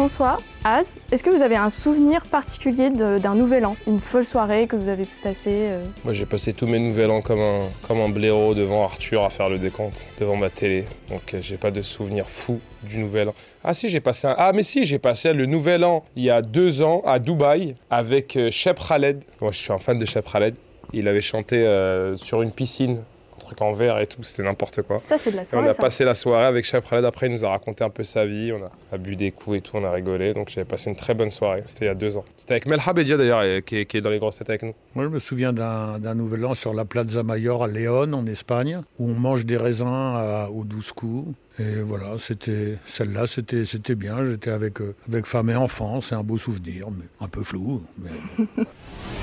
François, Az, est-ce que vous avez un souvenir particulier d'un nouvel an Une folle soirée que vous avez pu passer euh Moi, j'ai passé tous mes nouvel an comme un, comme un blaireau devant Arthur à faire le décompte, devant ma télé. Donc, euh, j'ai pas de souvenir fou du nouvel an. Ah si, j'ai passé un... Ah mais si, j'ai passé le nouvel an il y a deux ans à Dubaï avec euh, Shep Khaled. Moi, je suis un fan de Shep Khaled. Il avait chanté sur une piscine, truc en verre et tout, c'était n'importe quoi. Ça, c'est de la Et on soirée, a ça. passé la soirée avec Shep Khaled. Après, il nous a raconté un peu sa vie. On a, a bu des coups et tout. On a rigolé. Donc, j'avais passé une très bonne soirée. C'était il y a deux ans. C'était avec Melha Bedia d'ailleurs, qui, est- qui est dans les grosses têtes avec nous. Moi, je me souviens d'un nouvel an sur la Plaza Mayor à Léon, en Espagne, où on mange des raisins à- aux douze coups. Et voilà, c'était celle-là, c'était c'était bien. J'étais avec, euh, avec femme et enfant. C'est un beau souvenir, mais un peu flou. Mais bon.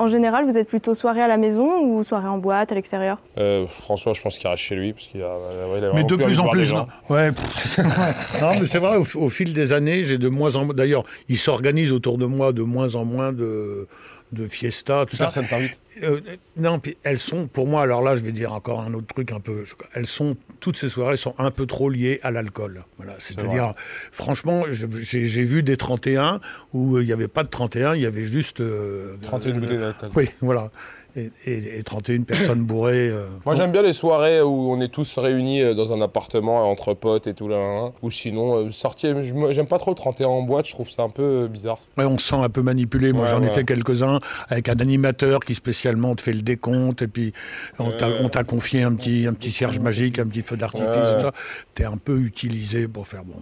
En général, vous êtes plutôt soirée à la maison ou soirée en boîte, à l'extérieur? Euh, François, je pense qu'il reste chez lui parce qu'il a, ouais, il a Mais de plus en plus, non. Ouais, pff, c'est vrai. Non, mais c'est vrai, au, au fil des années, j'ai de moins en moins. D'ailleurs, il s'organise autour de moi de moins en moins de, de fiestas, tout ça. Personne t'invite. Euh, non, puis elles sont, pour moi, alors là, je vais dire encore un autre truc un peu. Elles sont, toutes ces soirées sont un peu trop liées à l'alcool. Voilà, c'est-à-dire, franchement, j'ai vu des 31 où euh, il n'y avait pas de 31, il y avait juste. euh, 31 euh, bouteilles d'alcool. Oui, voilà. Et, et- et 31 personnes bourrées. euh, Moi, j'aime bien les soirées où on est tous réunis euh, dans un appartement entre potes et tout là. là, là. Ou sinon, euh, sortir. J'aime pas trop le 31 en boîte. Je trouve ça un peu bizarre. Ouais, on se sent un peu manipulé. Moi, Ouais, j'en ai fait quelques-uns avec un animateur qui spécialement te fait le décompte et puis on t'a confié un petit, un petit cierge magique, un petit feu d'artifice. T'es un peu utilisé pour faire bon.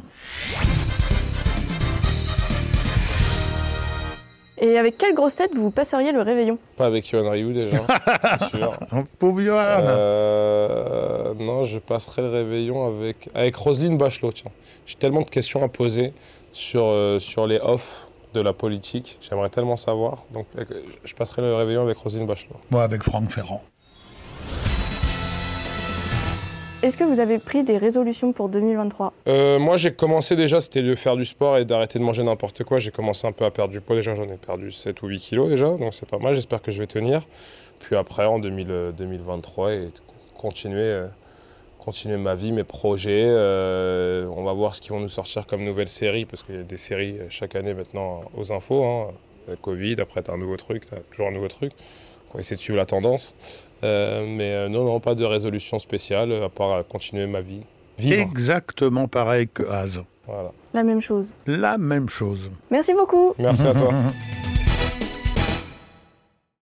Et avec quelle grosse tête vous passeriez le réveillon Pas avec Yohan Ryu déjà, c'est sûr. Pauvre Johan Euh, non, je passerai le réveillon avec, avec Roselyne Bachelot. Tiens. J'ai tellement de questions à poser sur, euh, sur les offs de la politique. J'aimerais tellement savoir. Donc, euh, je passerai le réveillon avec Roselyne Bachelot. Moi, avec Franck Ferrand. Est-ce que vous avez pris des résolutions pour 2023 Euh, moi, j'ai commencé déjà, c'était de faire du sport et d'arrêter de manger n'importe quoi. J'ai commencé un peu à perdre du poids. Déjà, j'en ai perdu 7 ou 8 kilos déjà, donc c'est pas mal. J'espère que je vais tenir. Puis après, en 2000, euh, 2023, et continuer, euh, continuer ma vie, mes projets. On va voir ce qu'ils vont nous sortir comme nouvelle série, parce qu'il y a des séries chaque année maintenant aux infos. Hein. Euh, Covid, après, tu as un nouveau truc, tu as toujours un nouveau truc. On va essayer de suivre la tendance. Euh, mais euh, non, non, pas de résolution spéciale, à part continuer ma vie. Vivre. Exactement pareil que Az. Voilà. La même chose. La même chose. Merci beaucoup Merci à toi.